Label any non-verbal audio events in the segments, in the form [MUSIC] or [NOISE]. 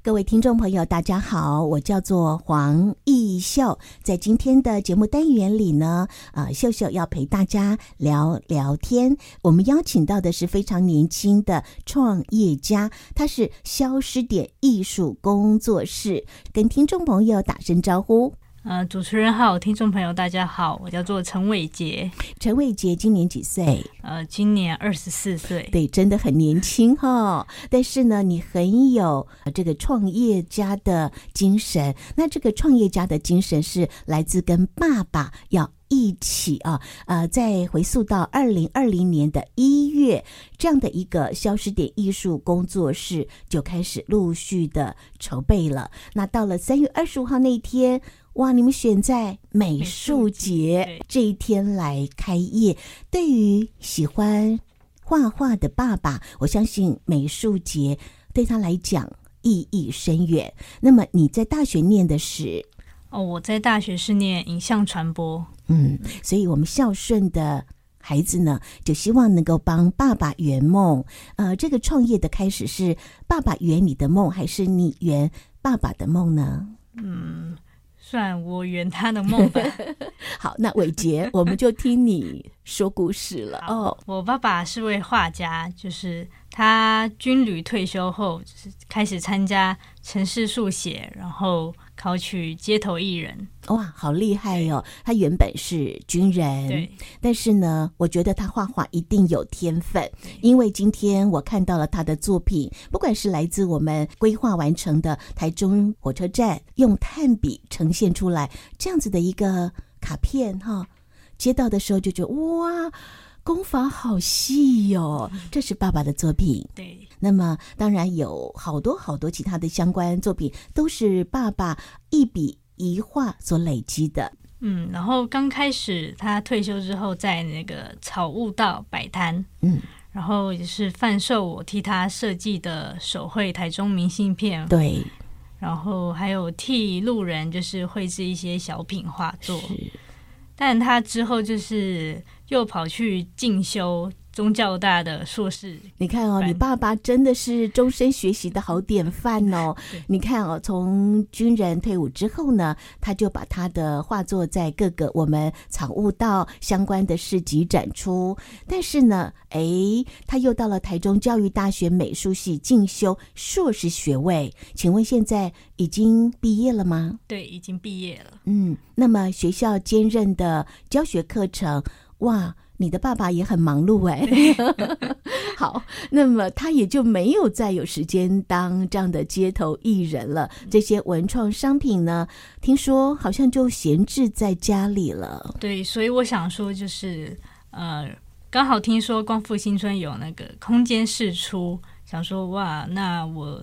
各位听众朋友，大家好，我叫做黄艺秀。在今天的节目单元里呢，啊，秀秀要陪大家聊聊天。我们邀请到的是非常年轻的创业家，他是消失点艺术工作室，跟听众朋友打声招呼。呃，主持人好，听众朋友大家好，我叫做陈伟杰。陈伟杰今年几岁？呃，今年二十四岁。对，真的很年轻哈、哦。但是呢，你很有这个创业家的精神。那这个创业家的精神是来自跟爸爸要一起啊，呃，再回溯到二零二零年的一月，这样的一个消失点艺术工作室就开始陆续的筹备了。那到了三月二十五号那一天。哇！你们选在美术节这一天来开业，对于喜欢画画的爸爸，我相信美术节对他来讲意义深远。那么你在大学念的是？哦，我在大学是念影像传播。嗯，所以我们孝顺的孩子呢，就希望能够帮爸爸圆梦。呃，这个创业的开始是爸爸圆你的梦，还是你圆爸爸的梦呢？嗯。算我圆他的梦吧。[LAUGHS] 好，那伟杰，[LAUGHS] 我们就听你说故事了。哦，我爸爸是位画家，就是他军旅退休后，就是开始参加城市速写，然后。考取街头艺人，哇，好厉害哟、哦！他原本是军人，对，但是呢，我觉得他画画一定有天分，因为今天我看到了他的作品，不管是来自我们规划完成的台中火车站，用炭笔呈现出来这样子的一个卡片哈，接到的时候就觉得哇。功法好细哟、哦，这是爸爸的作品。对，那么当然有好多好多其他的相关作品，都是爸爸一笔一画所累积的。嗯，然后刚开始他退休之后，在那个草悟道摆摊，嗯，然后也是贩售我替他设计的手绘台中明信片。对，然后还有替路人就是绘制一些小品画作。是，但他之后就是。又跑去进修宗教大的硕士。你看哦，你爸爸真的是终身学习的好典范哦。你看哦，从军人退伍之后呢，他就把他的画作在各个我们草悟道相关的市集展出。但是呢，哎，他又到了台中教育大学美术系进修硕士学位。请问现在已经毕业了吗？对，已经毕业了。嗯，那么学校兼任的教学课程。哇，你的爸爸也很忙碌哎。[LAUGHS] 好，那么他也就没有再有时间当这样的街头艺人了。这些文创商品呢，听说好像就闲置在家里了。对，所以我想说，就是呃，刚好听说光复新村有那个空间试出，想说哇，那我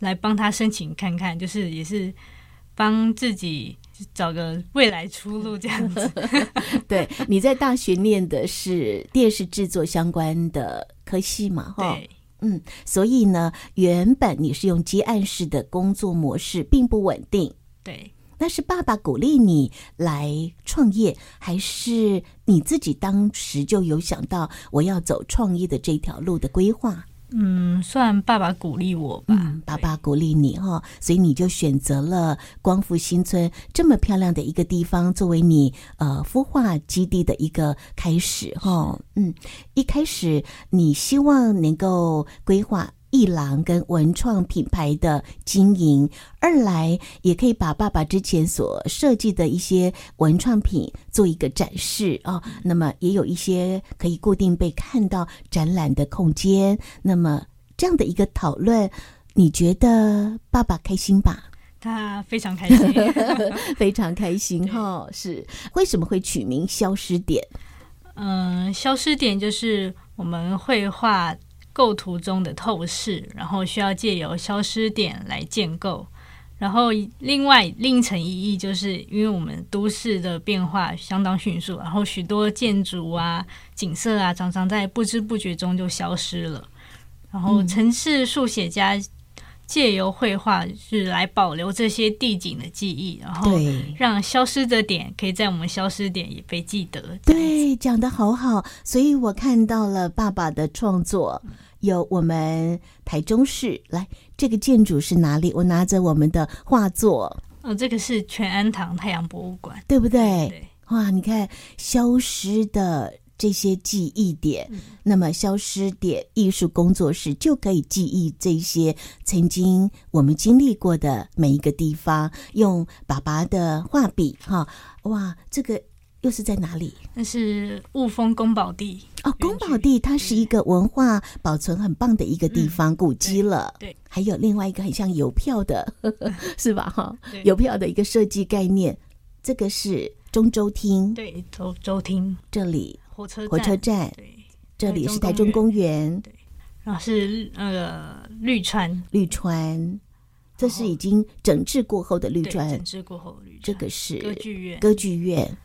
来帮他申请看看，就是也是帮自己。找个未来出路这样子。[LAUGHS] 对，你在大学念的是电视制作相关的科系嘛？哈，对，嗯，所以呢，原本你是用接案式的工作模式，并不稳定。对，那是爸爸鼓励你来创业，还是你自己当时就有想到我要走创业的这条路的规划？嗯，算爸爸鼓励我吧。嗯，爸爸鼓励你哈，所以你就选择了光复新村这么漂亮的一个地方，作为你呃孵化基地的一个开始哈。嗯，一开始你希望能够规划。艺廊跟文创品牌的经营，二来也可以把爸爸之前所设计的一些文创品做一个展示啊、哦。那么也有一些可以固定被看到展览的空间。那么这样的一个讨论，你觉得爸爸开心吧？他非常开心，[LAUGHS] 非常开心哈、哦。是为什么会取名消失点？嗯，消失点就是我们绘画。构图中的透视，然后需要借由消失点来建构。然后另外另一层意义，就是因为我们都市的变化相当迅速，然后许多建筑啊、景色啊，常常在不知不觉中就消失了。然后城市书写家借由绘画是来保留这些地景的记忆，然后让消失的点可以在我们消失点也被记得。对，讲得好好。所以我看到了爸爸的创作。有我们台中市来，这个建筑是哪里？我拿着我们的画作，哦，这个是全安堂太阳博物馆，对不对？对，哇，你看消失的这些记忆点，嗯、那么消失点艺术工作室就可以记忆这些曾经我们经历过的每一个地方，用爸爸的画笔，哈，哇，这个。又是在哪里？那是雾峰宫保地哦，宫保地它是一个文化保存很棒的一个地方，嗯、古迹了。对，对。还有另外一个很像邮票的，呵 [LAUGHS] 呵是吧？哈，邮票的一个设计概念。这个是中州厅，对，中州厅。这里火车火车站，对，这里是台中公园，对，然后是那个绿川。绿川，这是已经整治过后的绿川，整治过后的绿川，这个是歌剧院，歌剧院。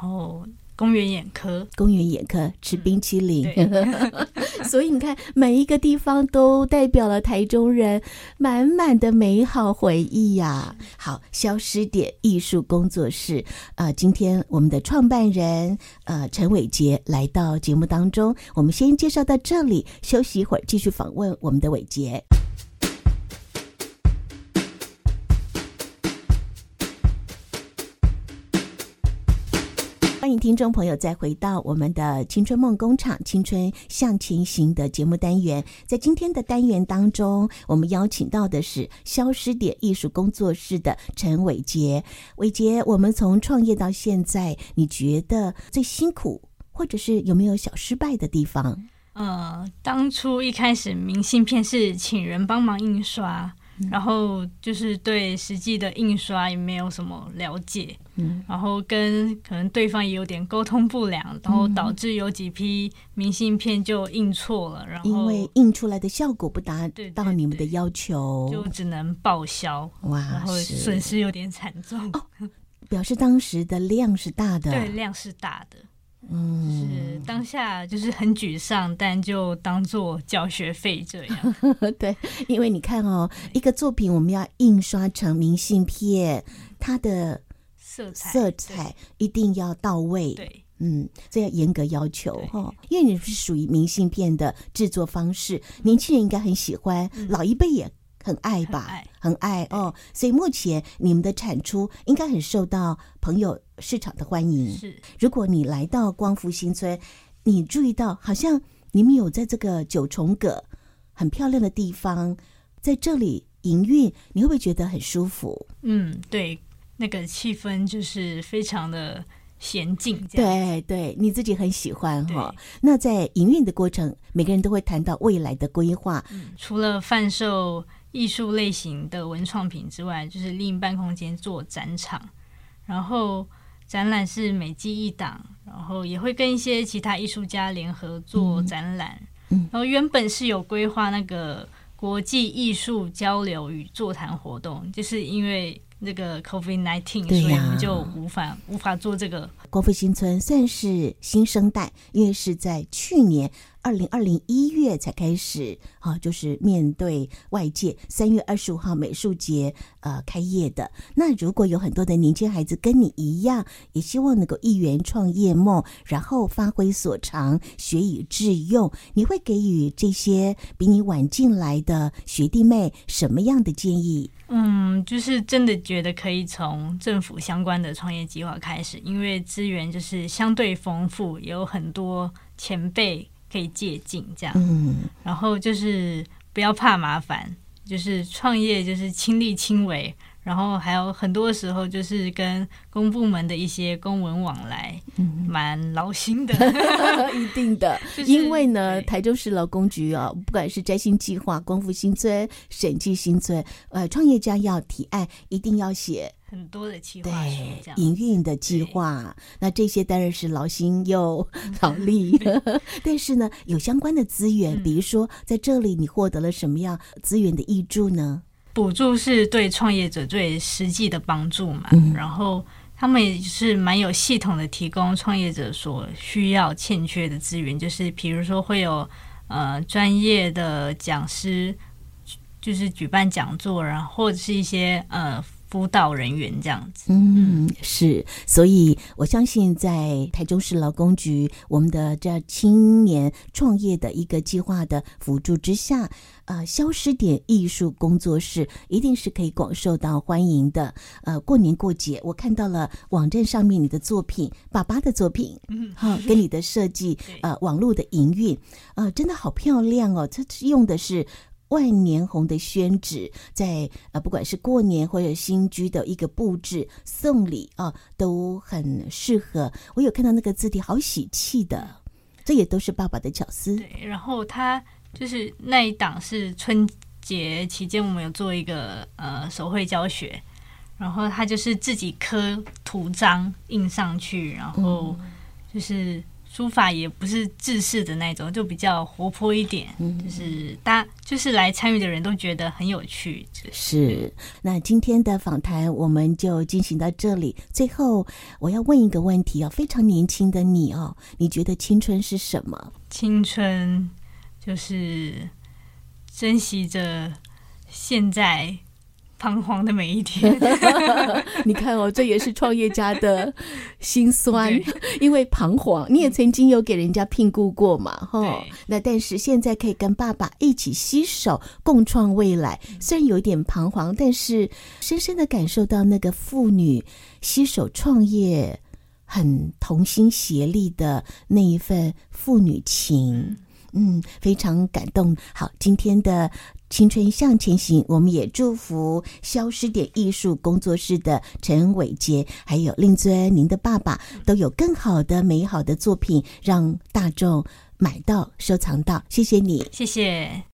哦，公园眼科，公园眼科吃冰淇淋，嗯、[LAUGHS] 所以你看，每一个地方都代表了台中人满满的美好回忆呀、啊。好，消失点艺术工作室，呃，今天我们的创办人呃陈伟杰来到节目当中，我们先介绍到这里，休息一会儿，继续访问我们的伟捷。欢迎听众朋友再回到我们的青春梦工厂《青春向前行》的节目单元。在今天的单元当中，我们邀请到的是消失点艺术工作室的陈伟杰。伟杰，我们从创业到现在，你觉得最辛苦，或者是有没有小失败的地方？呃，当初一开始明信片是请人帮忙印刷。然后就是对实际的印刷也没有什么了解，嗯，然后跟可能对方也有点沟通不良，然后导致有几批明信片就印错了，然后因为印出来的效果不达到你们的要求，就只能报销，哇，然后损失有点惨重。哦，表示当时的量是大的，[LAUGHS] 对，量是大的。嗯，是当下就是很沮丧，但就当做交学费这样。[LAUGHS] 对，因为你看哦，一个作品我们要印刷成明信片，它的色彩色彩一定要到位。对，嗯，这要严格要求哈。因为你是属于明信片的制作方式，年轻人应该很喜欢，嗯、老一辈也。很爱吧，很爱哦，所以目前你们的产出应该很受到朋友市场的欢迎。是，如果你来到光复新村，你注意到好像你们有在这个九重葛很漂亮的地方，在这里营运，你会不会觉得很舒服？嗯，对，那个气氛就是非常的娴静。对，对，你自己很喜欢哈、哦。那在营运的过程，每个人都会谈到未来的规划。嗯，除了贩售。艺术类型的文创品之外，就是另一半空间做展场，然后展览是每季一档，然后也会跟一些其他艺术家联合做展览。然后原本是有规划那个国际艺术交流与座谈活动，就是因为那个 COVID nineteen，所以我们就无法无法做这个。国富新村算是新生代，因为是在去年。二零二零一月才开始，啊，就是面对外界，三月二十五号美术节呃开业的。那如果有很多的年轻孩子跟你一样，也希望能够一圆创业梦，然后发挥所长，学以致用，你会给予这些比你晚进来的学弟妹什么样的建议？嗯，就是真的觉得可以从政府相关的创业计划开始，因为资源就是相对丰富，也有很多前辈。可以借鉴这样，嗯，然后就是不要怕麻烦，就是创业就是亲力亲为，然后还有很多时候就是跟公部门的一些公文往来，嗯，蛮劳心的，[LAUGHS] 一定的，[LAUGHS] 就是，因为呢，台州市劳工局啊，不管是摘星计划、光复新村、审计新村，呃，创业家要提案，一定要写。很多的计划，对，营运的计划，那这些当然是劳心 [LAUGHS] [LAUGHS] 又劳力，但是呢，有相关的资源，比如说在这里你获得了什么样资源的益助呢？补助是对创业者最实际的帮助嘛，嗯、然后他们也是蛮有系统的提供创业者所需要欠缺的资源，就是比如说会有呃专业的讲师，就是举办讲座，然后或者是一些呃。辅导人员这样子，嗯，是，所以我相信在台中市劳工局我们的这青年创业的一个计划的辅助之下，呃，消失点艺术工作室一定是可以广受到欢迎的。呃，过年过节，我看到了网站上面你的作品，爸爸的作品，嗯，好，跟你的设计，呃，网络的营运，呃，真的好漂亮哦，它用的是。万年红的宣纸，在呃，不管是过年或者新居的一个布置、送礼啊，都很适合。我有看到那个字体，好喜气的，这也都是爸爸的巧思。对，然后他就是那一档是春节期间，我们有做一个呃手绘教学，然后他就是自己刻图章印上去，然后就是。书法也不是制式的那种，就比较活泼一点，嗯、就是大家就是来参与的人都觉得很有趣。是，那今天的访谈我们就进行到这里。最后，我要问一个问题哦，非常年轻的你哦，你觉得青春是什么？青春就是珍惜着现在。彷徨的每一天，[LAUGHS] 你看哦，这也是创业家的心酸，[LAUGHS] 因为彷徨。你也曾经有给人家聘雇过嘛，哈。那但是现在可以跟爸爸一起携手共创未来，虽然有一点彷徨，但是深深的感受到那个妇女携手创业、很同心协力的那一份父女情，嗯，非常感动。好，今天的。青春向前行，我们也祝福消失点艺术工作室的陈伟杰，还有令尊，您的爸爸都有更好的、美好的作品，让大众买到、收藏到。谢谢你，谢谢。